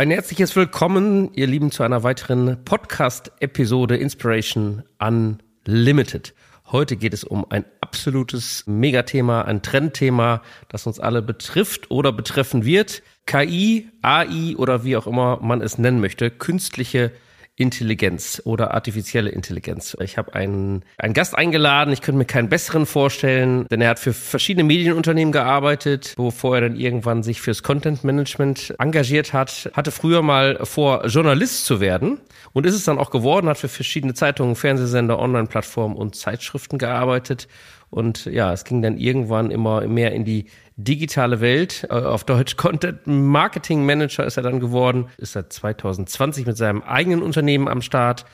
Ein herzliches Willkommen, ihr Lieben, zu einer weiteren Podcast-Episode Inspiration Unlimited. Heute geht es um ein absolutes Megathema, ein Trendthema, das uns alle betrifft oder betreffen wird. KI, AI oder wie auch immer man es nennen möchte, künstliche Intelligenz oder artifizielle Intelligenz. Ich habe einen, einen Gast eingeladen, ich könnte mir keinen besseren vorstellen, denn er hat für verschiedene Medienunternehmen gearbeitet, bevor er dann irgendwann sich fürs Content Management engagiert hat, hatte früher mal vor, Journalist zu werden und ist es dann auch geworden, hat für verschiedene Zeitungen, Fernsehsender, Online-Plattformen und Zeitschriften gearbeitet und ja, es ging dann irgendwann immer mehr in die digitale Welt, äh, auf Deutsch Content Marketing Manager ist er dann geworden, ist seit 2020 mit seinem eigenen Unternehmen am Start.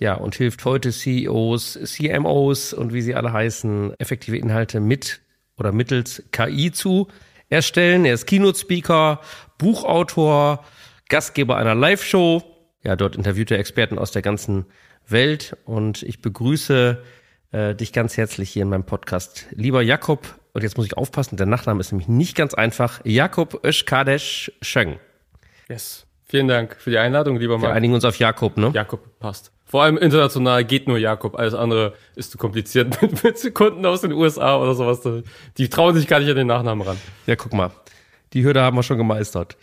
Ja, und hilft heute CEOs, CMOs und wie sie alle heißen, effektive Inhalte mit oder mittels KI zu erstellen. Er ist Keynote Speaker, Buchautor, Gastgeber einer Live-Show. Ja, dort interviewt er Experten aus der ganzen Welt und ich begrüße äh, dich ganz herzlich hier in meinem Podcast. Lieber Jakob, und jetzt muss ich aufpassen, der Nachname ist nämlich nicht ganz einfach, Jakob Öschkadesch Schöng. Yes. Vielen Dank für die Einladung, lieber Marc. Wir einigen uns auf Jakob, ne? Jakob passt. Vor allem international geht nur Jakob. Alles andere ist zu kompliziert mit, mit Sekunden aus den USA oder sowas. Die trauen sich gar nicht an den Nachnamen ran. Ja, guck mal. Die Hürde haben wir schon gemeistert.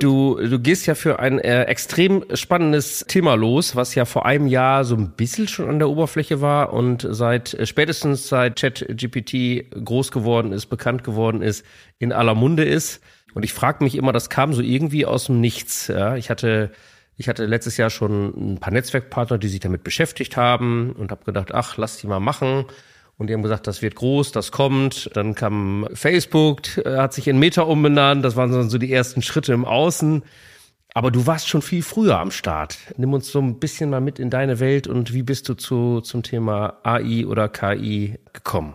Du, du gehst ja für ein äh, extrem spannendes Thema los, was ja vor einem Jahr so ein bisschen schon an der Oberfläche war und seit äh, spätestens seit ChatGPT groß geworden ist, bekannt geworden ist, in aller Munde ist. Und ich frage mich immer, das kam so irgendwie aus dem Nichts. Ja? Ich hatte ich hatte letztes Jahr schon ein paar Netzwerkpartner, die sich damit beschäftigt haben und habe gedacht, ach, lass die mal machen. Und die haben gesagt, das wird groß, das kommt. Dann kam Facebook, äh, hat sich in Meta umbenannt. Das waren so die ersten Schritte im Außen. Aber du warst schon viel früher am Start. Nimm uns so ein bisschen mal mit in deine Welt und wie bist du zu, zum Thema AI oder KI gekommen?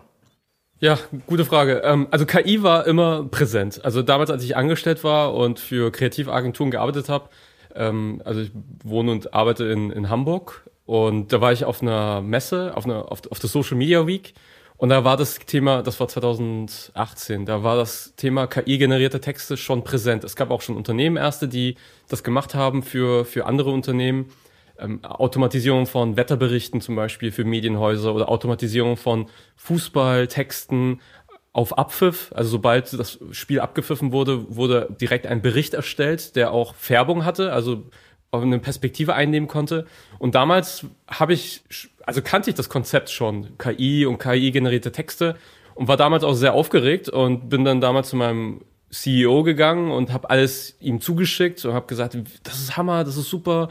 Ja, gute Frage. Ähm, also KI war immer präsent. Also damals, als ich angestellt war und für Kreativagenturen gearbeitet habe, ähm, also ich wohne und arbeite in, in Hamburg und da war ich auf einer Messe, auf, einer, auf, auf der Social Media Week. Und da war das Thema, das war 2018, da war das Thema KI-generierte Texte schon präsent. Es gab auch schon Unternehmen erste, die das gemacht haben für, für andere Unternehmen. Ähm, Automatisierung von Wetterberichten zum Beispiel für Medienhäuser oder Automatisierung von Fußballtexten auf Abpfiff. Also sobald das Spiel abgepfiffen wurde, wurde direkt ein Bericht erstellt, der auch Färbung hatte. Also eine Perspektive einnehmen konnte. Und damals habe ich, also kannte ich das Konzept schon, KI und KI-generierte Texte und war damals auch sehr aufgeregt und bin dann damals zu meinem CEO gegangen und habe alles ihm zugeschickt und habe gesagt, das ist Hammer, das ist super.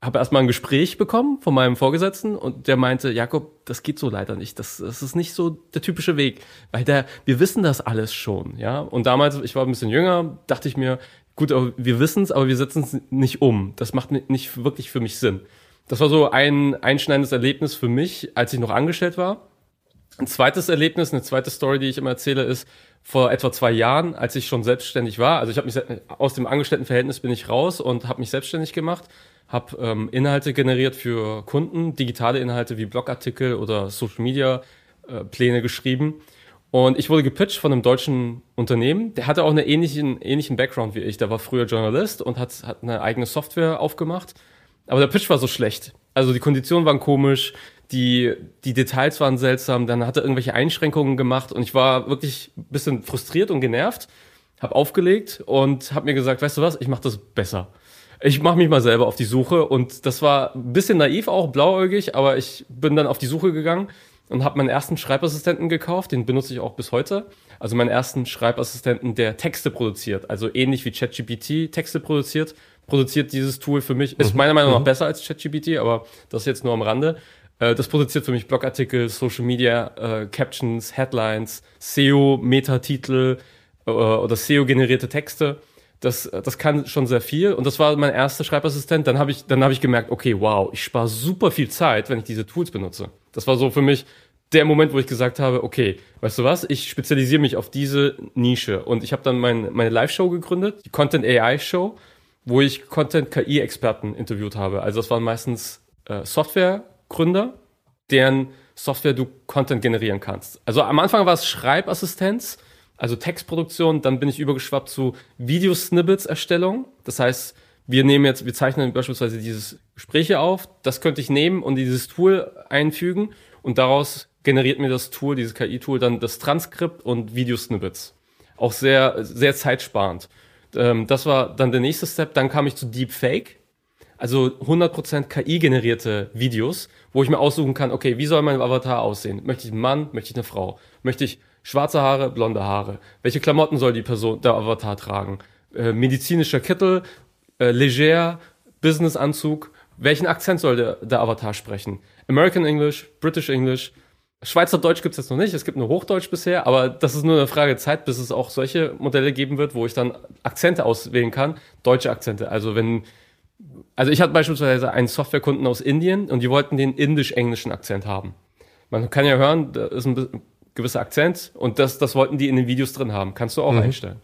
Habe erstmal ein Gespräch bekommen von meinem Vorgesetzten und der meinte, Jakob, das geht so leider nicht. Das, das ist nicht so der typische Weg, weil der, wir wissen das alles schon, ja. Und damals, ich war ein bisschen jünger, dachte ich mir, gut, aber wir wissen es, aber wir setzen es nicht um. Das macht nicht wirklich für mich Sinn. Das war so ein einschneidendes Erlebnis für mich, als ich noch angestellt war. Ein zweites Erlebnis, eine zweite Story, die ich immer erzähle, ist vor etwa zwei Jahren, als ich schon selbstständig war. Also ich habe mich aus dem Angestelltenverhältnis bin ich raus und habe mich selbstständig gemacht, habe ähm, Inhalte generiert für Kunden, digitale Inhalte wie Blogartikel oder Social Media äh, Pläne geschrieben und ich wurde gepitcht von einem deutschen Unternehmen. Der hatte auch einen ähnlichen, ähnlichen Background wie ich. Der war früher Journalist und hat, hat eine eigene Software aufgemacht. Aber der Pitch war so schlecht. Also die Konditionen waren komisch, die, die Details waren seltsam, dann hat er irgendwelche Einschränkungen gemacht und ich war wirklich ein bisschen frustriert und genervt, habe aufgelegt und habe mir gesagt, weißt du was, ich mache das besser. Ich mache mich mal selber auf die Suche und das war ein bisschen naiv auch, blauäugig, aber ich bin dann auf die Suche gegangen und habe meinen ersten Schreibassistenten gekauft, den benutze ich auch bis heute. Also meinen ersten Schreibassistenten, der Texte produziert, also ähnlich wie ChatGPT Texte produziert, produziert dieses Tool für mich. Ist mhm. meiner Meinung nach mhm. besser als ChatGPT, aber das jetzt nur am Rande. Äh, das produziert für mich Blogartikel, Social Media, äh, Captions, Headlines, SEO, Metatitel äh, oder SEO-generierte Texte. Das, das kann schon sehr viel und das war mein erster Schreibassistent. Dann habe ich, dann habe ich gemerkt, okay, wow, ich spare super viel Zeit, wenn ich diese Tools benutze. Das war so für mich der Moment, wo ich gesagt habe, okay, weißt du was, ich spezialisiere mich auf diese Nische und ich habe dann mein, meine Live-Show gegründet, die Content AI Show, wo ich Content KI Experten interviewt habe. Also das waren meistens äh, Softwaregründer, deren Software du Content generieren kannst. Also am Anfang war es Schreibassistenz, also Textproduktion, dann bin ich übergeschwappt zu Videosnippets-Erstellung. Das heißt, wir nehmen jetzt, wir zeichnen beispielsweise dieses Gespräche auf, das könnte ich nehmen und dieses Tool einfügen und daraus generiert mir das Tool, dieses KI-Tool, dann das Transkript und Videosnippets. Auch sehr, sehr zeitsparend. Ähm, das war dann der nächste Step. Dann kam ich zu Deepfake. Also 100% KI-generierte Videos, wo ich mir aussuchen kann, okay, wie soll mein Avatar aussehen? Möchte ich einen Mann? Möchte ich eine Frau? Möchte ich Schwarze Haare, blonde Haare. Welche Klamotten soll die Person, der Avatar tragen? Äh, medizinischer Kittel, äh, leger, Businessanzug. Welchen Akzent soll der, der Avatar sprechen? American English, British English. Schweizer Deutsch gibt's jetzt noch nicht, es gibt nur Hochdeutsch bisher, aber das ist nur eine Frage Zeit, bis es auch solche Modelle geben wird, wo ich dann Akzente auswählen kann, deutsche Akzente. Also wenn, also ich hatte beispielsweise einen Softwarekunden aus Indien und die wollten den indisch-englischen Akzent haben. Man kann ja hören, da ist ein gewisser Akzent und das, das wollten die in den Videos drin haben. Kannst du auch mhm. einstellen.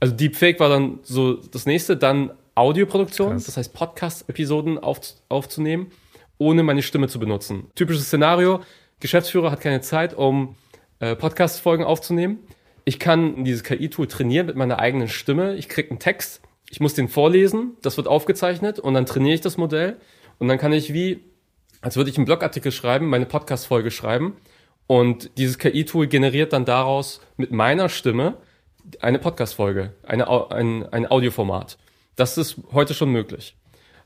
Also Deepfake war dann so das nächste, dann Audioproduktion, Krass. das heißt Podcast-Episoden auf, aufzunehmen, ohne meine Stimme zu benutzen. Typisches Szenario, Geschäftsführer hat keine Zeit, um äh, Podcast-Folgen aufzunehmen. Ich kann dieses KI-Tool trainieren mit meiner eigenen Stimme. Ich kriege einen Text, ich muss den vorlesen, das wird aufgezeichnet und dann trainiere ich das Modell und dann kann ich wie, als würde ich einen Blogartikel schreiben, meine Podcast-Folge schreiben und dieses KI-Tool generiert dann daraus mit meiner Stimme eine Podcast-Folge, eine, ein, ein Audioformat. Das ist heute schon möglich.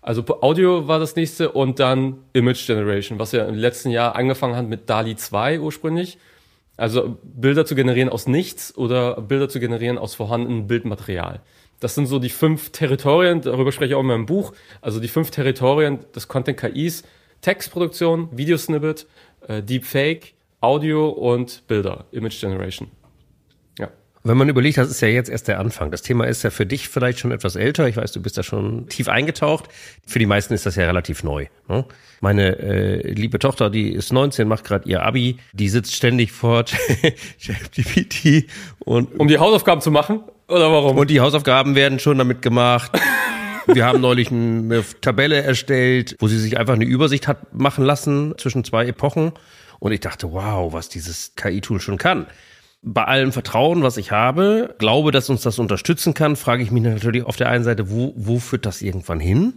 Also Audio war das nächste und dann Image Generation, was ja im letzten Jahr angefangen hat mit DALI 2 ursprünglich. Also Bilder zu generieren aus nichts oder Bilder zu generieren aus vorhandenem Bildmaterial. Das sind so die fünf Territorien, darüber spreche ich auch in meinem Buch, also die fünf Territorien des Content KIs, Textproduktion, Videosnippet, äh, Deepfake, Audio und Bilder, Image Generation. Wenn man überlegt, das ist ja jetzt erst der Anfang. Das Thema ist ja für dich vielleicht schon etwas älter. Ich weiß, du bist da schon tief eingetaucht. Für die meisten ist das ja relativ neu. Ne? Meine äh, liebe Tochter, die ist 19, macht gerade ihr Abi. Die sitzt ständig vor ChatGPT und um die Hausaufgaben zu machen oder warum? Und die Hausaufgaben werden schon damit gemacht. Wir haben neulich eine Tabelle erstellt, wo sie sich einfach eine Übersicht hat machen lassen zwischen zwei Epochen und ich dachte, wow, was dieses KI-Tool schon kann. Bei allem Vertrauen, was ich habe, glaube, dass uns das unterstützen kann, frage ich mich natürlich auf der einen Seite, wo, wo führt das irgendwann hin?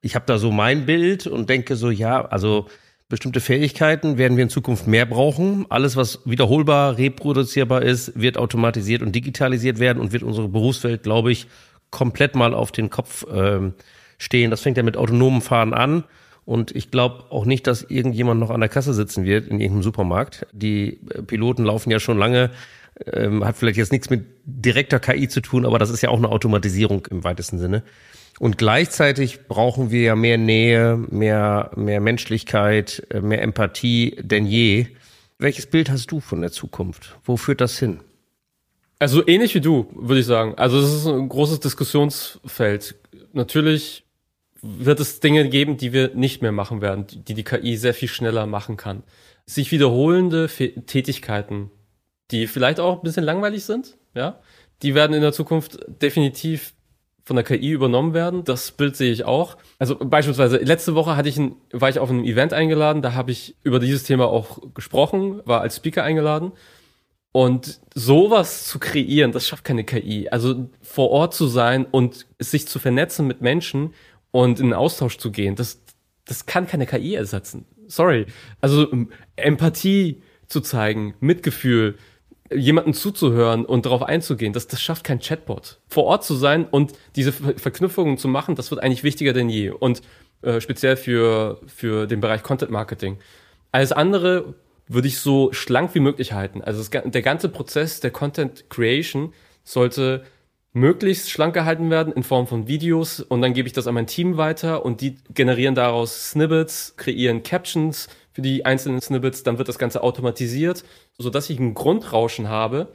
Ich habe da so mein Bild und denke so, ja, also bestimmte Fähigkeiten werden wir in Zukunft mehr brauchen. Alles, was wiederholbar, reproduzierbar ist, wird automatisiert und digitalisiert werden und wird unsere Berufswelt, glaube ich, komplett mal auf den Kopf äh, stehen. Das fängt ja mit autonomen Fahren an und ich glaube auch nicht, dass irgendjemand noch an der Kasse sitzen wird in irgendeinem Supermarkt. Die äh, Piloten laufen ja schon lange, ähm, hat vielleicht jetzt nichts mit direkter KI zu tun, aber das ist ja auch eine Automatisierung im weitesten Sinne. Und gleichzeitig brauchen wir ja mehr Nähe, mehr, mehr Menschlichkeit, äh, mehr Empathie denn je. Welches Bild hast du von der Zukunft? Wo führt das hin? Also ähnlich wie du, würde ich sagen. Also es ist ein großes Diskussionsfeld. Natürlich wird es Dinge geben, die wir nicht mehr machen werden, die die KI sehr viel schneller machen kann. Sich wiederholende Tätigkeiten, die vielleicht auch ein bisschen langweilig sind, ja, die werden in der Zukunft definitiv von der KI übernommen werden. Das Bild sehe ich auch. Also beispielsweise letzte Woche hatte ich ein, war ich auf einem Event eingeladen, da habe ich über dieses Thema auch gesprochen, war als Speaker eingeladen. Und sowas zu kreieren, das schafft keine KI. Also vor Ort zu sein und sich zu vernetzen mit Menschen und in Austausch zu gehen, das, das kann keine KI ersetzen. Sorry. Also Empathie zu zeigen, Mitgefühl, jemanden zuzuhören und darauf einzugehen, das, das schafft kein Chatbot. Vor Ort zu sein und diese Verknüpfungen zu machen, das wird eigentlich wichtiger denn je. Und äh, speziell für, für den Bereich Content Marketing. Alles andere würde ich so schlank wie möglich halten. Also das, der ganze Prozess der Content Creation sollte möglichst schlank gehalten werden in Form von Videos und dann gebe ich das an mein Team weiter und die generieren daraus Snippets, kreieren Captions für die einzelnen Snippets, dann wird das Ganze automatisiert, so dass ich ein Grundrauschen habe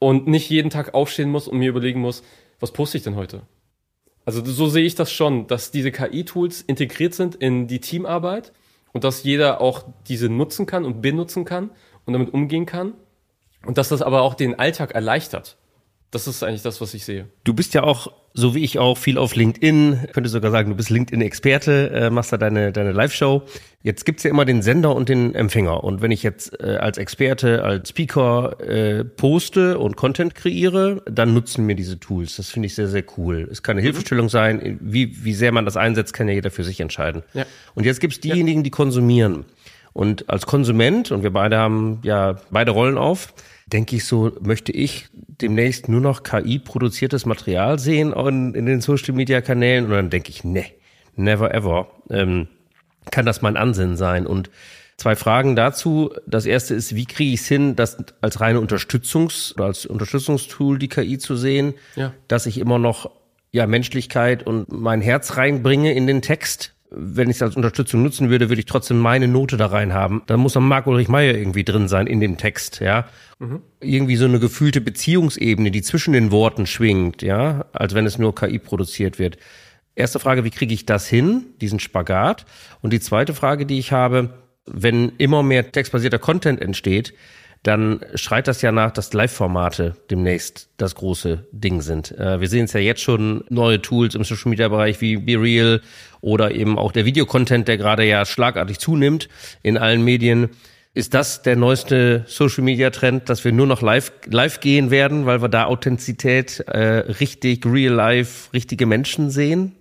und nicht jeden Tag aufstehen muss und mir überlegen muss, was poste ich denn heute? Also so sehe ich das schon, dass diese KI-Tools integriert sind in die Teamarbeit und dass jeder auch diese nutzen kann und benutzen kann und damit umgehen kann und dass das aber auch den Alltag erleichtert. Das ist eigentlich das, was ich sehe. Du bist ja auch, so wie ich auch, viel auf LinkedIn. Ich könnte sogar sagen, du bist LinkedIn-Experte, äh, machst da deine, deine Live-Show. Jetzt gibt's ja immer den Sender und den Empfänger. Und wenn ich jetzt äh, als Experte, als Speaker äh, poste und Content kreiere, dann nutzen mir diese Tools. Das finde ich sehr, sehr cool. Es kann eine mhm. Hilfestellung sein. Wie, wie sehr man das einsetzt, kann ja jeder für sich entscheiden. Ja. Und jetzt gibt's diejenigen, die konsumieren. Und als Konsument, und wir beide haben ja beide Rollen auf, denke ich so, möchte ich demnächst nur noch KI-produziertes Material sehen in, in den Social-Media-Kanälen? Und dann denke ich, ne, never ever. Ähm, kann das mein Ansinnen sein? Und zwei Fragen dazu. Das erste ist, wie kriege ich es hin, das als reine Unterstützungs- oder als Unterstützungstool die KI zu sehen, ja. dass ich immer noch ja Menschlichkeit und mein Herz reinbringe in den Text wenn ich es als Unterstützung nutzen würde, würde ich trotzdem meine Note da rein haben. Dann muss dann Marc Ulrich Meyer irgendwie drin sein in dem Text, ja. Mhm. Irgendwie so eine gefühlte Beziehungsebene, die zwischen den Worten schwingt, ja, als wenn es nur KI produziert wird. Erste Frage, wie kriege ich das hin, diesen Spagat? Und die zweite Frage, die ich habe, wenn immer mehr textbasierter Content entsteht, dann schreit das ja nach, dass Live-Formate demnächst das große Ding sind. Äh, wir sehen es ja jetzt schon, neue Tools im Social-Media-Bereich wie BeReal oder eben auch der Videocontent, der gerade ja schlagartig zunimmt in allen Medien. Ist das der neueste Social Media Trend, dass wir nur noch live, live gehen werden, weil wir da Authentizität, äh, richtig, real life, richtige Menschen sehen?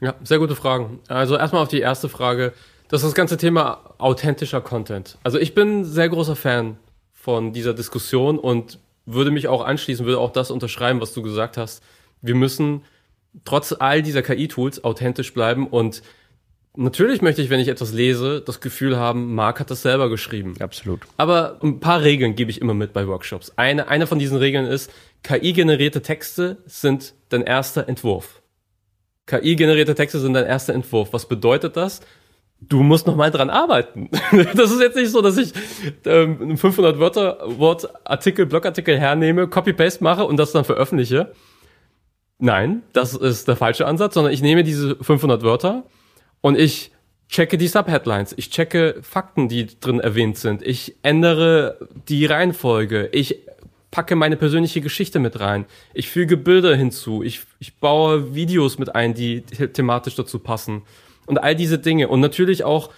Ja, sehr gute Fragen. Also erstmal auf die erste Frage. Das ist das ganze Thema authentischer Content. Also ich bin sehr großer Fan von dieser Diskussion und würde mich auch anschließen, würde auch das unterschreiben, was du gesagt hast. Wir müssen trotz all dieser KI-Tools authentisch bleiben und natürlich möchte ich, wenn ich etwas lese, das Gefühl haben, Marc hat das selber geschrieben. Absolut. Aber ein paar Regeln gebe ich immer mit bei Workshops. Eine, eine von diesen Regeln ist, KI-generierte Texte sind dein erster Entwurf. KI-generierte Texte sind dein erster Entwurf. Was bedeutet das? Du musst noch mal dran arbeiten. das ist jetzt nicht so, dass ich ähm, 500 Wörter Wort Artikel Blogartikel hernehme, Copy Paste mache und das dann veröffentliche. Nein, das ist der falsche Ansatz, sondern ich nehme diese 500 Wörter und ich checke die Subheadlines, ich checke Fakten, die drin erwähnt sind, ich ändere die Reihenfolge, ich packe meine persönliche Geschichte mit rein, ich füge Bilder hinzu, ich, ich baue Videos mit ein, die thematisch dazu passen und all diese Dinge. Und natürlich auch,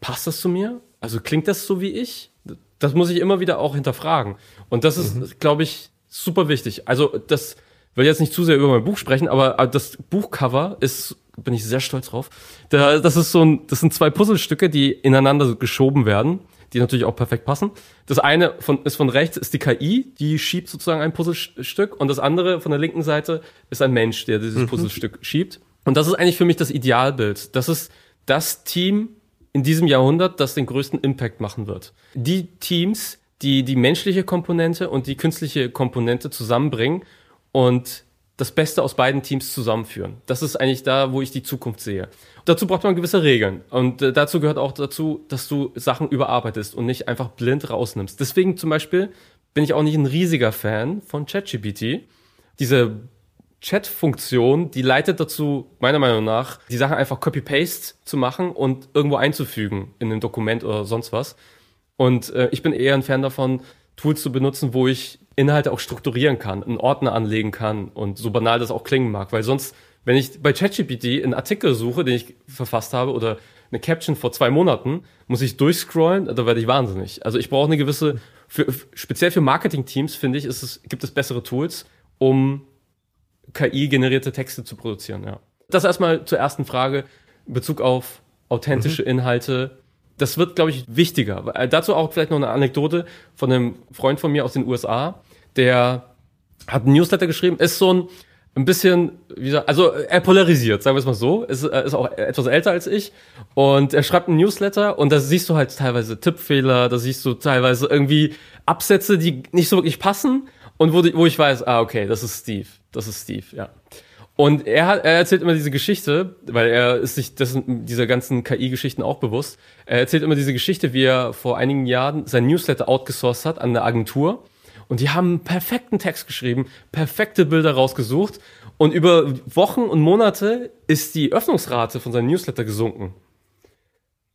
passt das zu mir? Also klingt das so wie ich? Das muss ich immer wieder auch hinterfragen. Und das ist, mhm. glaube ich, super wichtig. Also das will jetzt nicht zu sehr über mein Buch sprechen, aber das Buchcover ist, bin ich sehr stolz drauf. das ist so ein, das sind zwei Puzzlestücke, die ineinander geschoben werden, die natürlich auch perfekt passen. Das eine von, ist von rechts, ist die KI, die schiebt sozusagen ein Puzzlestück und das andere von der linken Seite ist ein Mensch, der dieses mhm. Puzzlestück schiebt. Und das ist eigentlich für mich das Idealbild. Das ist das Team in diesem Jahrhundert, das den größten Impact machen wird. Die Teams, die die menschliche Komponente und die künstliche Komponente zusammenbringen und das Beste aus beiden Teams zusammenführen. Das ist eigentlich da, wo ich die Zukunft sehe. Dazu braucht man gewisse Regeln. Und äh, dazu gehört auch dazu, dass du Sachen überarbeitest und nicht einfach blind rausnimmst. Deswegen zum Beispiel bin ich auch nicht ein riesiger Fan von ChatGPT. Diese Chat-Funktion, die leitet dazu, meiner Meinung nach, die Sachen einfach Copy-Paste zu machen und irgendwo einzufügen in ein Dokument oder sonst was. Und äh, ich bin eher ein Fan davon, Tools zu benutzen, wo ich Inhalte auch strukturieren kann, einen Ordner anlegen kann und so banal das auch klingen mag. Weil sonst, wenn ich bei ChatGPT einen Artikel suche, den ich verfasst habe oder eine Caption vor zwei Monaten, muss ich durchscrollen, da werde ich wahnsinnig. Also ich brauche eine gewisse, für, speziell für Marketing-Teams, finde ich, es, gibt es bessere Tools, um KI-generierte Texte zu produzieren, ja. Das erstmal zur ersten Frage in Bezug auf authentische mhm. Inhalte. Das wird, glaube ich, wichtiger. Äh, dazu auch vielleicht noch eine Anekdote von einem Freund von mir aus den USA, der hat ein Newsletter geschrieben, ist so ein, ein bisschen, wie gesagt, also er polarisiert, sagen wir es mal so, ist, ist auch etwas älter als ich und er schreibt ein Newsletter und da siehst du halt teilweise Tippfehler, da siehst du teilweise irgendwie Absätze, die nicht so wirklich passen und wo, die, wo ich weiß, ah, okay, das ist Steve. Das ist Steve, ja. Und er, hat, er erzählt immer diese Geschichte, weil er ist sich das, dieser ganzen KI-Geschichten auch bewusst. Er erzählt immer diese Geschichte, wie er vor einigen Jahren sein Newsletter outgesourced hat an eine Agentur. Und die haben einen perfekten Text geschrieben, perfekte Bilder rausgesucht und über Wochen und Monate ist die Öffnungsrate von seinem Newsletter gesunken.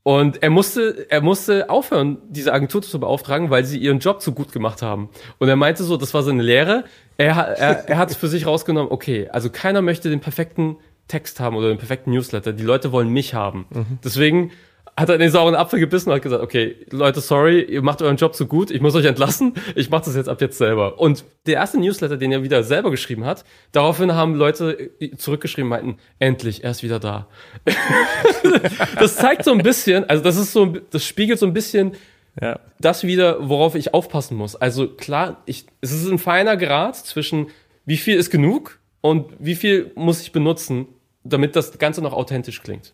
Und er musste, er musste aufhören, diese Agentur zu beauftragen, weil sie ihren Job zu gut gemacht haben. Und er meinte so, das war seine Lehre. Er, er, er hat es für sich rausgenommen, okay, also keiner möchte den perfekten Text haben oder den perfekten Newsletter. Die Leute wollen mich haben. Mhm. Deswegen hat er in den sauren Apfel gebissen und hat gesagt, okay, Leute, sorry, ihr macht euren Job so gut, ich muss euch entlassen, ich mache das jetzt ab jetzt selber. Und der erste Newsletter, den er wieder selber geschrieben hat, daraufhin haben Leute zurückgeschrieben, meinten, endlich, er ist wieder da. das zeigt so ein bisschen, also das ist so, das spiegelt so ein bisschen ja. das wieder, worauf ich aufpassen muss. Also klar, ich, es ist ein feiner Grad zwischen, wie viel ist genug und wie viel muss ich benutzen, damit das Ganze noch authentisch klingt.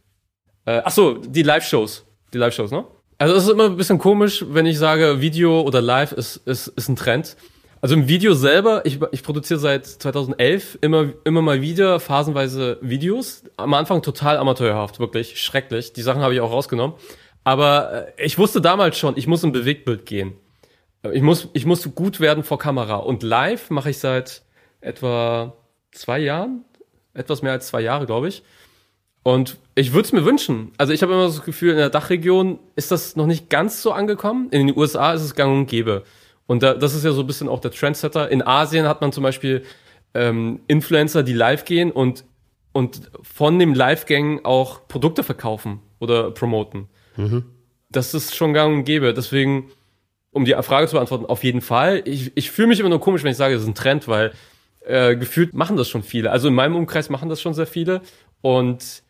Äh, ach so, die Live-Shows. Die Live-Shows, ne? Also es ist immer ein bisschen komisch, wenn ich sage, Video oder Live ist, ist, ist ein Trend. Also im Video selber, ich, ich produziere seit 2011 immer, immer mal wieder phasenweise Videos. Am Anfang total amateurhaft, wirklich schrecklich. Die Sachen habe ich auch rausgenommen. Aber äh, ich wusste damals schon, ich muss im Bewegtbild gehen. Ich muss, ich muss gut werden vor Kamera. Und live mache ich seit etwa zwei Jahren, etwas mehr als zwei Jahre, glaube ich. Und ich würde es mir wünschen. Also ich habe immer das Gefühl, in der Dachregion ist das noch nicht ganz so angekommen. In den USA ist es gang und gäbe. Und da, das ist ja so ein bisschen auch der Trendsetter. In Asien hat man zum Beispiel ähm, Influencer, die live gehen und, und von dem Live-Gang auch Produkte verkaufen oder promoten. Mhm. Das ist schon gang und gäbe. Deswegen, um die Frage zu beantworten, auf jeden Fall. Ich, ich fühle mich immer nur komisch, wenn ich sage, das ist ein Trend, weil äh, gefühlt machen das schon viele. Also in meinem Umkreis machen das schon sehr viele. Und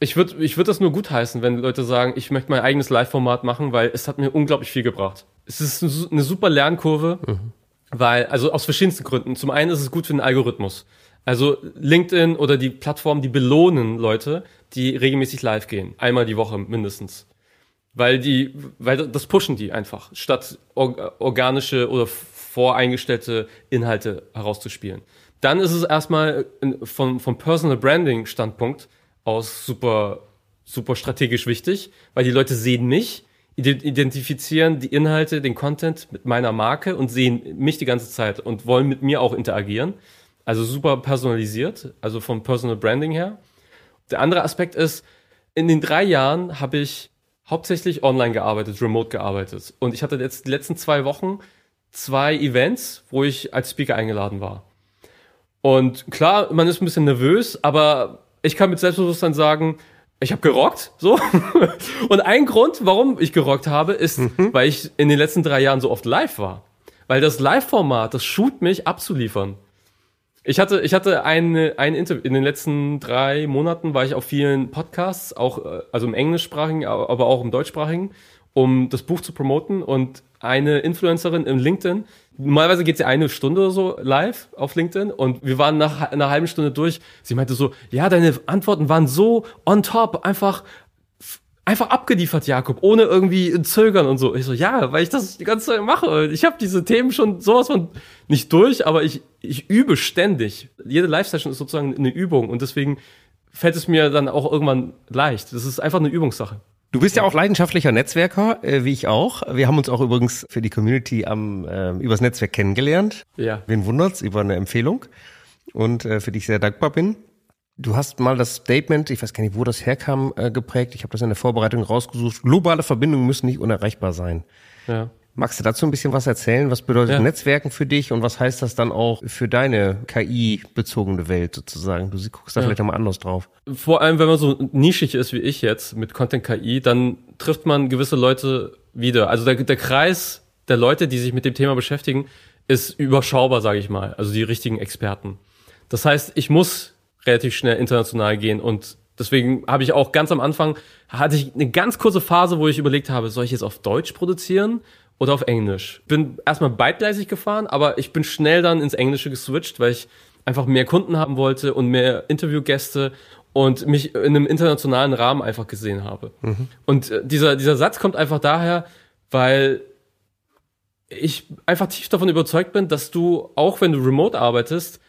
ich würde ich würd das nur gutheißen, wenn Leute sagen, ich möchte mein eigenes Live-Format machen, weil es hat mir unglaublich viel gebracht. Es ist eine super Lernkurve, mhm. weil, also aus verschiedensten Gründen. Zum einen ist es gut für den Algorithmus. Also LinkedIn oder die Plattformen, die belohnen Leute, die regelmäßig live gehen. Einmal die Woche mindestens. Weil die, weil das pushen die einfach, statt organische oder voreingestellte Inhalte herauszuspielen. Dann ist es erstmal vom, vom Personal Branding Standpunkt aus super, super strategisch wichtig, weil die Leute sehen mich, identifizieren die Inhalte, den Content mit meiner Marke und sehen mich die ganze Zeit und wollen mit mir auch interagieren. Also super personalisiert, also vom Personal Branding her. Der andere Aspekt ist, in den drei Jahren habe ich hauptsächlich online gearbeitet, remote gearbeitet. Und ich hatte jetzt die letzten zwei Wochen zwei Events, wo ich als Speaker eingeladen war. Und klar, man ist ein bisschen nervös, aber ich kann mit Selbstbewusstsein sagen, ich habe gerockt, so. Und ein Grund, warum ich gerockt habe, ist, mhm. weil ich in den letzten drei Jahren so oft live war. Weil das Live-Format, das schult mich abzuliefern. Ich hatte, ich hatte eine, ein Interview, in den letzten drei Monaten war ich auf vielen Podcasts, auch, äh, also im englischsprachigen, aber auch im deutschsprachigen, um das Buch zu promoten und eine Influencerin im LinkedIn, normalerweise geht sie eine Stunde oder so live auf LinkedIn und wir waren nach einer halben Stunde durch. Sie meinte so, ja, deine Antworten waren so on top, einfach einfach abgeliefert, Jakob, ohne irgendwie zögern und so. Ich so, ja, weil ich das die ganze Zeit mache. Ich habe diese Themen schon sowas von nicht durch, aber ich, ich übe ständig. Jede Live-Session ist sozusagen eine Übung und deswegen fällt es mir dann auch irgendwann leicht. Das ist einfach eine Übungssache. Du bist ja auch leidenschaftlicher Netzwerker, äh, wie ich auch. Wir haben uns auch übrigens für die Community am äh, übers Netzwerk kennengelernt. Ja. Wen wundert's über eine Empfehlung und äh, für dich sehr dankbar bin. Du hast mal das Statement, ich weiß gar nicht, wo das herkam, äh, geprägt. Ich habe das in der Vorbereitung rausgesucht. Globale Verbindungen müssen nicht unerreichbar sein. Ja. Magst du dazu ein bisschen was erzählen? Was bedeutet ja. Netzwerken für dich und was heißt das dann auch für deine KI-bezogene Welt sozusagen? Du guckst da ja. vielleicht nochmal anders drauf. Vor allem, wenn man so nischig ist wie ich jetzt mit Content KI, dann trifft man gewisse Leute wieder. Also der, der Kreis der Leute, die sich mit dem Thema beschäftigen, ist überschaubar, sage ich mal. Also die richtigen Experten. Das heißt, ich muss relativ schnell international gehen und deswegen habe ich auch ganz am Anfang hatte ich eine ganz kurze Phase, wo ich überlegt habe, soll ich jetzt auf Deutsch produzieren oder auf Englisch. Bin erstmal beidgleisig gefahren, aber ich bin schnell dann ins Englische geswitcht, weil ich einfach mehr Kunden haben wollte und mehr Interviewgäste und mich in einem internationalen Rahmen einfach gesehen habe. Mhm. Und äh, dieser, dieser Satz kommt einfach daher, weil ich einfach tief davon überzeugt bin, dass du, auch wenn du remote arbeitest,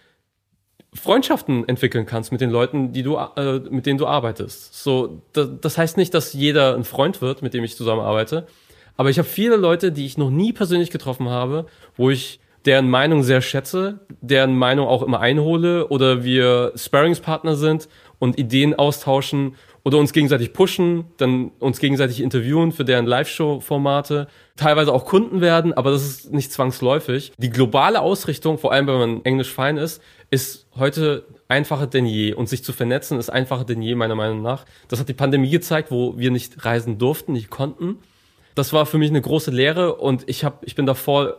Freundschaften entwickeln kannst mit den Leuten, die du, äh, mit denen du arbeitest. So, das, das heißt nicht, dass jeder ein Freund wird, mit dem ich zusammenarbeite, aber ich habe viele Leute, die ich noch nie persönlich getroffen habe, wo ich deren Meinung sehr schätze, deren Meinung auch immer einhole oder wir Sparringspartner sind und Ideen austauschen oder uns gegenseitig pushen, dann uns gegenseitig interviewen für deren Live-Show-Formate, teilweise auch Kunden werden, aber das ist nicht zwangsläufig. Die globale Ausrichtung, vor allem wenn man englisch fein ist, ist heute einfacher denn je und sich zu vernetzen ist einfacher denn je meiner Meinung nach. Das hat die Pandemie gezeigt, wo wir nicht reisen durften, nicht konnten. Das war für mich eine große Lehre und ich habe ich bin da voll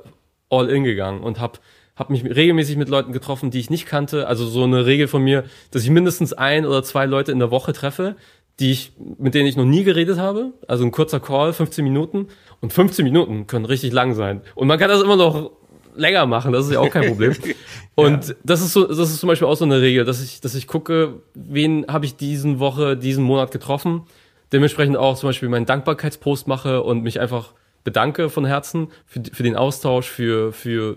all in gegangen und habe habe mich regelmäßig mit Leuten getroffen, die ich nicht kannte. Also so eine Regel von mir, dass ich mindestens ein oder zwei Leute in der Woche treffe, die ich, mit denen ich noch nie geredet habe. Also ein kurzer Call, 15 Minuten. Und 15 Minuten können richtig lang sein. Und man kann das immer noch länger machen, das ist ja auch kein Problem. Und ja. das ist so, das ist zum Beispiel auch so eine Regel, dass ich, dass ich gucke, wen habe ich diesen Woche, diesen Monat getroffen. Dementsprechend auch zum Beispiel meinen Dankbarkeitspost mache und mich einfach bedanke von Herzen für, für den Austausch, für, für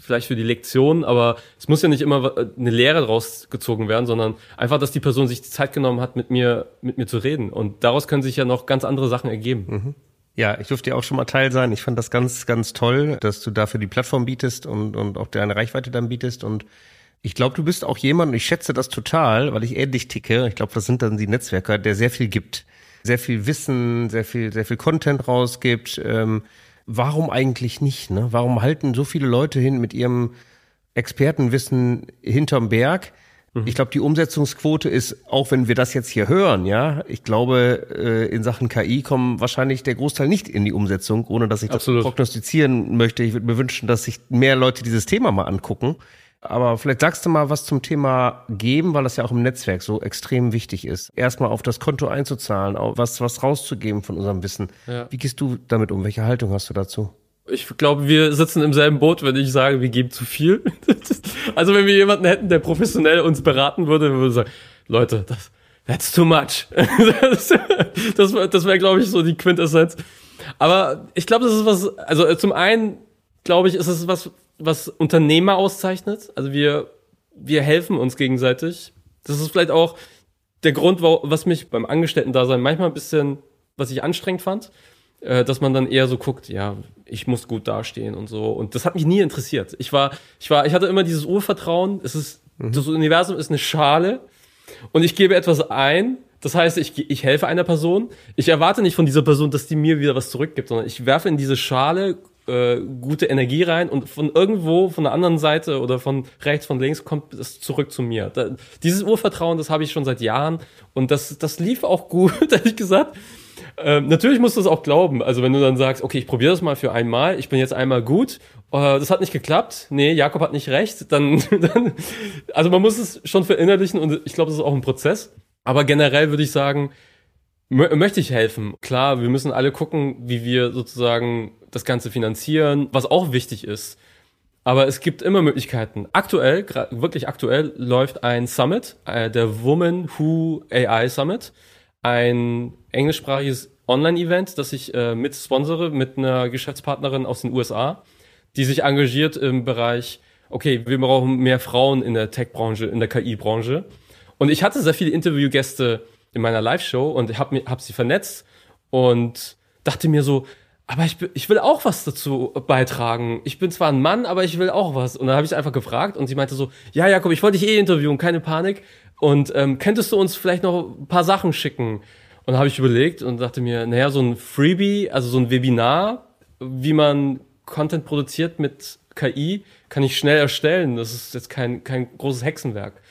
vielleicht für die Lektion, aber es muss ja nicht immer eine Lehre daraus gezogen werden, sondern einfach, dass die Person sich die Zeit genommen hat, mit mir, mit mir zu reden. Und daraus können sich ja noch ganz andere Sachen ergeben. Mhm. Ja, ich durfte ja auch schon mal Teil sein. Ich fand das ganz, ganz toll, dass du dafür die Plattform bietest und, und auch deine Reichweite dann bietest. Und ich glaube, du bist auch jemand, und ich schätze das total, weil ich ähnlich ticke. Ich glaube, das sind dann die Netzwerker, der sehr viel gibt sehr viel Wissen, sehr viel, sehr viel Content rausgibt. Ähm, warum eigentlich nicht? Ne? Warum halten so viele Leute hin mit ihrem Expertenwissen hinterm Berg? Mhm. Ich glaube, die Umsetzungsquote ist, auch wenn wir das jetzt hier hören, ja, ich glaube, äh, in Sachen KI kommen wahrscheinlich der Großteil nicht in die Umsetzung, ohne dass ich Absolut. das prognostizieren möchte. Ich würde mir wünschen, dass sich mehr Leute dieses Thema mal angucken. Aber vielleicht sagst du mal was zum Thema geben, weil das ja auch im Netzwerk so extrem wichtig ist. Erstmal auf das Konto einzuzahlen, was, was rauszugeben von unserem Wissen. Ja. Wie gehst du damit um? Welche Haltung hast du dazu? Ich glaube, wir sitzen im selben Boot, wenn ich sage, wir geben zu viel. also wenn wir jemanden hätten, der professionell uns beraten würde, würde sagen, Leute, das, that's too much. das das, das wäre, glaube ich, so die Quintessenz. Aber ich glaube, das ist was, also zum einen, glaube ich, ist es was, was Unternehmer auszeichnet. Also wir, wir helfen uns gegenseitig. Das ist vielleicht auch der Grund, was mich beim Angestellten-Dasein manchmal ein bisschen, was ich anstrengend fand, äh, dass man dann eher so guckt, ja, ich muss gut dastehen und so. Und das hat mich nie interessiert. Ich war, ich war, ich hatte immer dieses Urvertrauen. Es ist, mhm. das Universum ist eine Schale und ich gebe etwas ein. Das heißt, ich, ich helfe einer Person. Ich erwarte nicht von dieser Person, dass die mir wieder was zurückgibt, sondern ich werfe in diese Schale äh, gute Energie rein und von irgendwo, von der anderen Seite oder von rechts, von links kommt es zurück zu mir. Da, dieses Urvertrauen, das habe ich schon seit Jahren und das, das lief auch gut, ehrlich gesagt. Ähm, natürlich musst du es auch glauben. Also wenn du dann sagst, okay, ich probiere das mal für einmal, ich bin jetzt einmal gut, äh, das hat nicht geklappt, nee, Jakob hat nicht recht, dann, dann also man muss es schon verinnerlichen und ich glaube, das ist auch ein Prozess. Aber generell würde ich sagen, möchte ich helfen. Klar, wir müssen alle gucken, wie wir sozusagen das Ganze finanzieren, was auch wichtig ist. Aber es gibt immer Möglichkeiten. Aktuell, wirklich aktuell, läuft ein Summit, äh, der Woman Who AI Summit, ein englischsprachiges Online-Event, das ich äh, mit sponsere mit einer Geschäftspartnerin aus den USA, die sich engagiert im Bereich, okay, wir brauchen mehr Frauen in der Tech-Branche, in der KI-Branche. Und ich hatte sehr viele Interviewgäste in meiner Live-Show und habe hab sie vernetzt und dachte mir so, aber ich, ich will auch was dazu beitragen. Ich bin zwar ein Mann, aber ich will auch was. Und dann habe ich einfach gefragt und sie meinte so, ja, Jakob, ich wollte dich eh interviewen, keine Panik. Und ähm, könntest du uns vielleicht noch ein paar Sachen schicken? Und habe ich überlegt und dachte mir, naja, so ein Freebie, also so ein Webinar, wie man Content produziert mit KI, kann ich schnell erstellen. Das ist jetzt kein, kein großes Hexenwerk.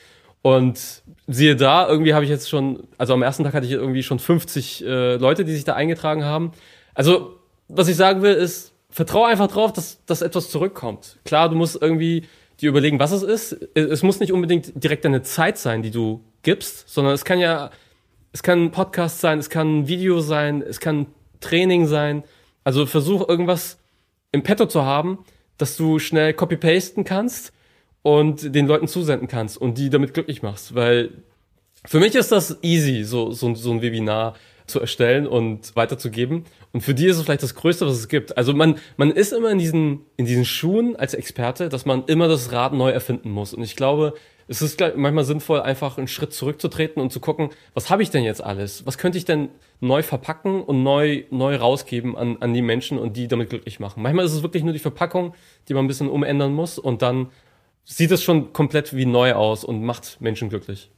Und siehe da, irgendwie habe ich jetzt schon, also am ersten Tag hatte ich irgendwie schon 50 äh, Leute, die sich da eingetragen haben. Also was ich sagen will, ist, vertrau einfach drauf, dass, dass etwas zurückkommt. Klar, du musst irgendwie dir überlegen, was es ist. Es muss nicht unbedingt direkt deine Zeit sein, die du gibst, sondern es kann ja, es kann ein Podcast sein, es kann ein Video sein, es kann Training sein. Also versuch irgendwas im Petto zu haben, dass du schnell copy-pasten kannst und den Leuten zusenden kannst und die damit glücklich machst. Weil für mich ist das easy, so, so, so ein Webinar zu erstellen und weiterzugeben. Und für die ist es vielleicht das Größte, was es gibt. Also man, man ist immer in diesen, in diesen Schuhen als Experte, dass man immer das Rad neu erfinden muss. Und ich glaube, es ist manchmal sinnvoll, einfach einen Schritt zurückzutreten und zu gucken, was habe ich denn jetzt alles? Was könnte ich denn neu verpacken und neu, neu rausgeben an, an die Menschen und die damit glücklich machen? Manchmal ist es wirklich nur die Verpackung, die man ein bisschen umändern muss und dann sieht es schon komplett wie neu aus und macht Menschen glücklich.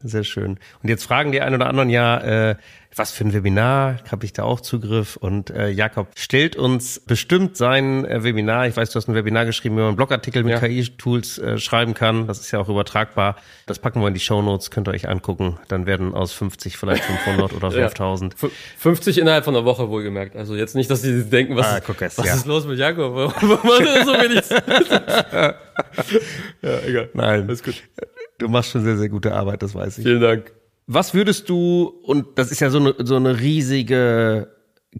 Sehr schön. Und jetzt fragen die einen oder anderen ja, äh, was für ein Webinar, habe ich da auch Zugriff? Und äh, Jakob stellt uns bestimmt sein äh, Webinar. Ich weiß, du hast ein Webinar geschrieben, wie man Blogartikel mit ja. KI-Tools äh, schreiben kann. Das ist ja auch übertragbar. Das packen wir in die Show Notes, könnt ihr euch angucken. Dann werden aus 50 vielleicht 500 oder 5000. Ja. 50 innerhalb von einer Woche wohlgemerkt. Also jetzt nicht, dass sie denken, was, ah, ist, es, was ja. ist los mit Jakob? Warum macht er so wenig? ja, egal. Nein. Alles gut. Du machst schon sehr, sehr gute Arbeit, das weiß ich. Vielen Dank. Was würdest du, und das ist ja so eine, so eine riesige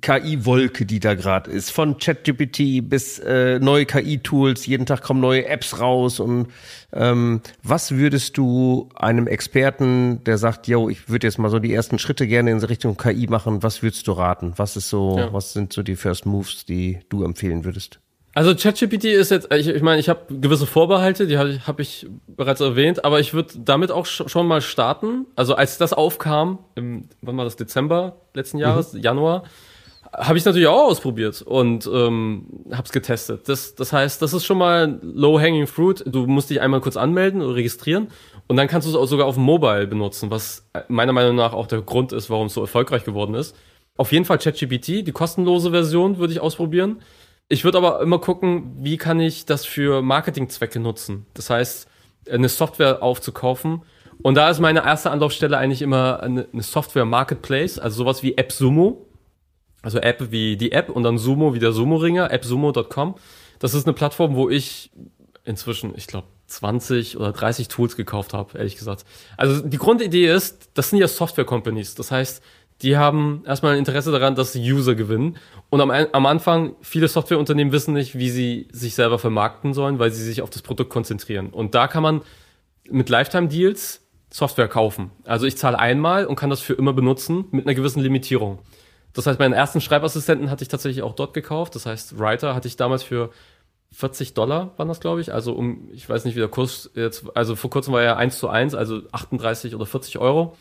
KI-Wolke, die da gerade ist, von ChatGPT bis äh, neue KI-Tools, jeden Tag kommen neue Apps raus und ähm, was würdest du einem Experten, der sagt, yo, ich würde jetzt mal so die ersten Schritte gerne in Richtung KI machen, was würdest du raten? Was ist so, ja. was sind so die First Moves, die du empfehlen würdest? Also ChatGPT ist jetzt, ich, ich meine, ich habe gewisse Vorbehalte, die habe hab ich bereits erwähnt, aber ich würde damit auch schon mal starten. Also als das aufkam, im, wann war das, Dezember letzten Jahres, mhm. Januar, habe ich natürlich auch ausprobiert und ähm, habe es getestet. Das, das heißt, das ist schon mal low-hanging fruit. Du musst dich einmal kurz anmelden oder registrieren und dann kannst du es auch sogar auf dem Mobile benutzen, was meiner Meinung nach auch der Grund ist, warum es so erfolgreich geworden ist. Auf jeden Fall ChatGPT, die kostenlose Version würde ich ausprobieren. Ich würde aber immer gucken, wie kann ich das für Marketingzwecke nutzen. Das heißt, eine Software aufzukaufen. Und da ist meine erste Anlaufstelle eigentlich immer eine, Software Marketplace, also sowas wie AppSumo. Also App wie die App und dann Sumo wie der Sumo-Ringer, appsumo.com. Das ist eine Plattform, wo ich inzwischen, ich glaube, 20 oder 30 Tools gekauft habe, ehrlich gesagt. Also die Grundidee ist, das sind ja Software-Companies. Das heißt, die haben erstmal ein Interesse daran, dass sie User gewinnen. Und am, am Anfang, viele Softwareunternehmen wissen nicht, wie sie sich selber vermarkten sollen, weil sie sich auf das Produkt konzentrieren. Und da kann man mit Lifetime-Deals Software kaufen. Also ich zahle einmal und kann das für immer benutzen mit einer gewissen Limitierung. Das heißt, meinen ersten Schreibassistenten hatte ich tatsächlich auch dort gekauft. Das heißt, Writer hatte ich damals für 40 Dollar waren das, glaube ich. Also um, ich weiß nicht, wie der Kurs jetzt, also vor kurzem war er 1 zu 1, also 38 oder 40 Euro.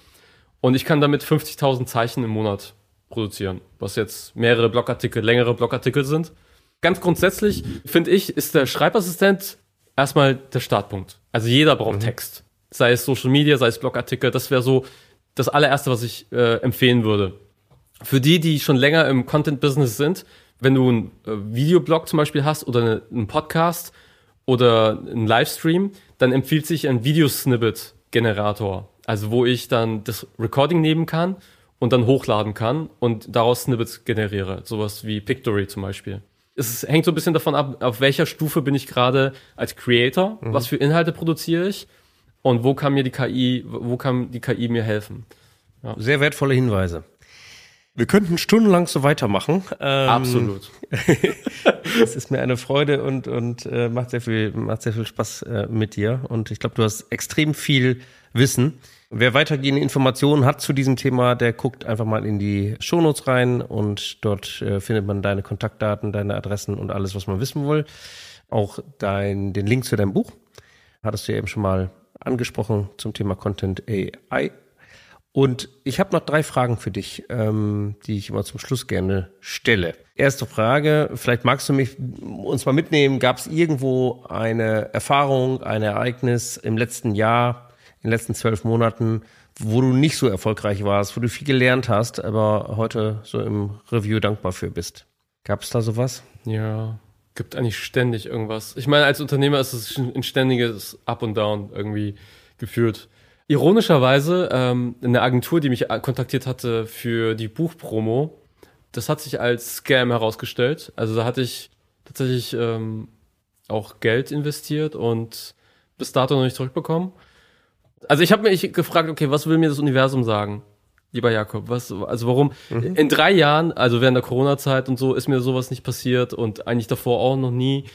Und ich kann damit 50.000 Zeichen im Monat produzieren, was jetzt mehrere Blogartikel, längere Blogartikel sind. Ganz grundsätzlich finde ich, ist der Schreibassistent erstmal der Startpunkt. Also jeder braucht mhm. Text. Sei es Social Media, sei es Blogartikel. Das wäre so das allererste, was ich äh, empfehlen würde. Für die, die schon länger im Content-Business sind, wenn du einen äh, Videoblog zum Beispiel hast oder eine, einen Podcast oder einen Livestream, dann empfiehlt sich ein Videosnippet-Generator. Also wo ich dann das Recording nehmen kann und dann hochladen kann und daraus Snippets generiere. Sowas wie Pictory zum Beispiel. Es hängt so ein bisschen davon ab, auf welcher Stufe bin ich gerade als Creator, mhm. was für Inhalte produziere ich und wo kann mir die KI, wo kann die KI mir helfen. Ja. Sehr wertvolle Hinweise. Wir könnten stundenlang so weitermachen. Ähm, Absolut. es ist mir eine Freude und, und äh, macht, sehr viel, macht sehr viel Spaß äh, mit dir. Und ich glaube, du hast extrem viel Wissen. Wer weitergehende Informationen hat zu diesem Thema, der guckt einfach mal in die Shownotes rein und dort äh, findet man deine Kontaktdaten, deine Adressen und alles, was man wissen will. Auch dein, den Link zu deinem Buch hattest du ja eben schon mal angesprochen zum Thema Content AI. Und ich habe noch drei Fragen für dich, ähm, die ich immer zum Schluss gerne stelle. Erste Frage, vielleicht magst du mich uns mal mitnehmen. Gab es irgendwo eine Erfahrung, ein Ereignis im letzten Jahr, in den letzten zwölf Monaten, wo du nicht so erfolgreich warst, wo du viel gelernt hast, aber heute so im Review dankbar für bist. Gab es da sowas? Ja, gibt eigentlich ständig irgendwas. Ich meine, als Unternehmer ist es ein ständiges Up und Down irgendwie geführt. Ironischerweise, ähm, eine Agentur, die mich kontaktiert hatte für die Buchpromo, das hat sich als Scam herausgestellt. Also da hatte ich tatsächlich ähm, auch Geld investiert und bis dato noch nicht zurückbekommen. Also ich habe mich gefragt, okay, was will mir das Universum sagen? Lieber Jakob, was, also warum? Mhm. In drei Jahren, also während der Corona-Zeit und so, ist mir sowas nicht passiert und eigentlich davor auch noch nie.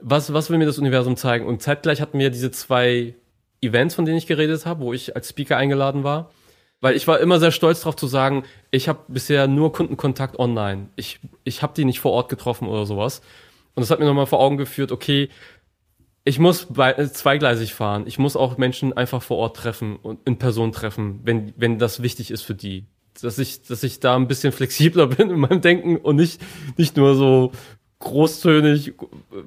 Was, was will mir das Universum zeigen? Und zeitgleich hatten wir diese zwei Events, von denen ich geredet habe, wo ich als Speaker eingeladen war. Weil ich war immer sehr stolz darauf zu sagen, ich habe bisher nur Kundenkontakt online. Ich, ich habe die nicht vor Ort getroffen oder sowas. Und das hat mir nochmal vor Augen geführt, okay, ich muss äh, zweigleisig fahren. Ich muss auch Menschen einfach vor Ort treffen und in Person treffen, wenn, wenn das wichtig ist für die. Dass ich, dass ich da ein bisschen flexibler bin in meinem Denken und nicht, nicht nur so großtönig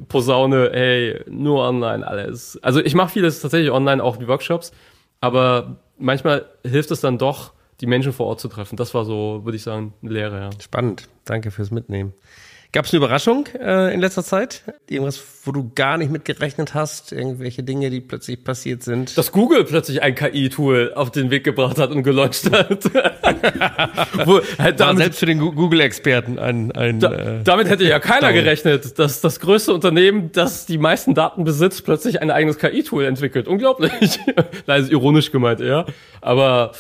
Posaune, hey, nur online alles. Also ich mache vieles tatsächlich online, auch die Workshops, aber manchmal hilft es dann doch, die Menschen vor Ort zu treffen. Das war so, würde ich sagen, eine Lehre. Ja. Spannend. Danke fürs Mitnehmen. Gab es eine Überraschung äh, in letzter Zeit? Irgendwas, wo du gar nicht mitgerechnet hast? Irgendwelche Dinge, die plötzlich passiert sind? Dass Google plötzlich ein KI-Tool auf den Weg gebracht hat und gelauncht hat. wo, halt damit, selbst für den Google-Experten ein... ein da, äh, damit hätte ja keiner gerechnet, dass das größte Unternehmen, das die meisten Daten besitzt, plötzlich ein eigenes KI-Tool entwickelt. Unglaublich. Nein, ist ironisch gemeint, ja. Aber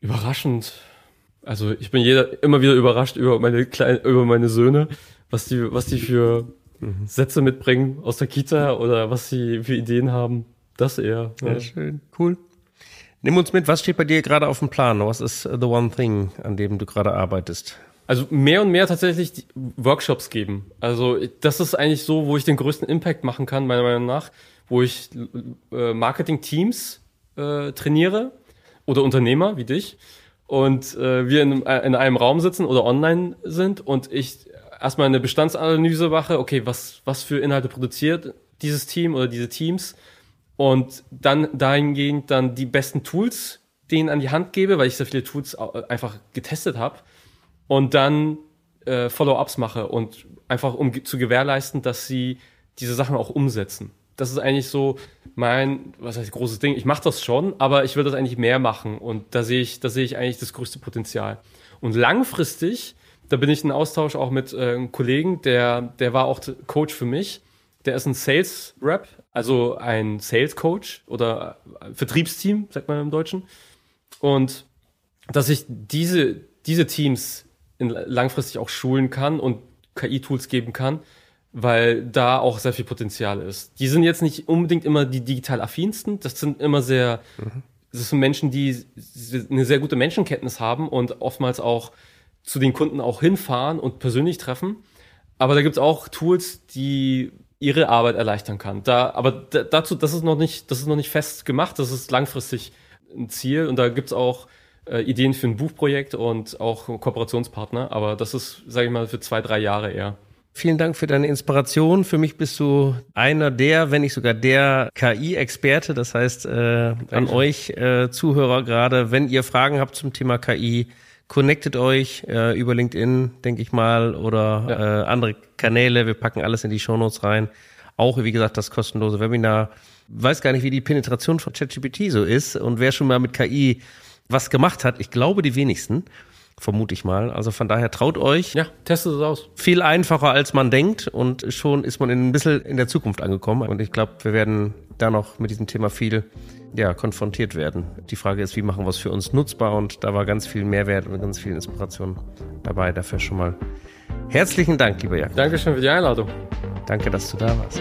überraschend also ich bin jeder, immer wieder überrascht über meine kleinen, über meine Söhne, was die, was die für mhm. Sätze mitbringen aus der Kita oder was sie für Ideen haben. Das eher. Ja, ja. schön, cool. Nimm uns mit, was steht bei dir gerade auf dem Plan? Was ist the one thing, an dem du gerade arbeitest? Also mehr und mehr tatsächlich Workshops geben. Also das ist eigentlich so, wo ich den größten Impact machen kann, meiner Meinung nach, wo ich äh, Marketing-Teams äh, trainiere oder Unternehmer wie dich und äh, wir in, äh, in einem Raum sitzen oder online sind und ich erstmal eine Bestandsanalyse mache, okay, was, was für Inhalte produziert dieses Team oder diese Teams? Und dann dahingehend dann die besten Tools denen an die Hand gebe, weil ich sehr viele Tools einfach getestet habe und dann äh, Follow-ups mache und einfach um zu gewährleisten, dass sie diese Sachen auch umsetzen das ist eigentlich so mein, was heißt großes Ding. Ich mache das schon, aber ich will das eigentlich mehr machen und da sehe ich, da sehe ich eigentlich das größte Potenzial. Und langfristig, da bin ich in Austausch auch mit äh, einem Kollegen, der, der war auch Coach für mich. Der ist ein Sales Rep, also ein Sales Coach oder Vertriebsteam, sagt man im Deutschen. Und dass ich diese, diese Teams in, langfristig auch schulen kann und KI-Tools geben kann, weil da auch sehr viel Potenzial ist. Die sind jetzt nicht unbedingt immer die digital affinsten, das sind immer sehr, mhm. das sind Menschen, die eine sehr gute Menschenkenntnis haben und oftmals auch zu den Kunden auch hinfahren und persönlich treffen. Aber da gibt's auch Tools, die ihre Arbeit erleichtern kann. Da, aber dazu, das ist noch nicht, das ist noch nicht fest gemacht, das ist langfristig ein Ziel und da gibt's auch äh, Ideen für ein Buchprojekt und auch Kooperationspartner, aber das ist, sage ich mal, für zwei, drei Jahre eher. Vielen Dank für deine Inspiration. Für mich bist du einer der, wenn nicht sogar der KI-Experte. Das heißt, äh, an euch äh, Zuhörer gerade, wenn ihr Fragen habt zum Thema KI, connectet euch äh, über LinkedIn, denke ich mal, oder ja. äh, andere Kanäle. Wir packen alles in die Shownotes rein. Auch, wie gesagt, das kostenlose Webinar. Weiß gar nicht, wie die Penetration von ChatGPT so ist und wer schon mal mit KI was gemacht hat. Ich glaube, die wenigsten vermute ich mal. Also von daher traut euch. Ja, testet es aus. Viel einfacher als man denkt und schon ist man in ein bisschen in der Zukunft angekommen. Und ich glaube, wir werden da noch mit diesem Thema viel ja, konfrontiert werden. Die Frage ist, wie machen wir es für uns nutzbar? Und da war ganz viel Mehrwert und ganz viel Inspiration dabei. Dafür schon mal herzlichen Dank, lieber Jakob. Dankeschön für die Einladung. Danke, dass du da warst.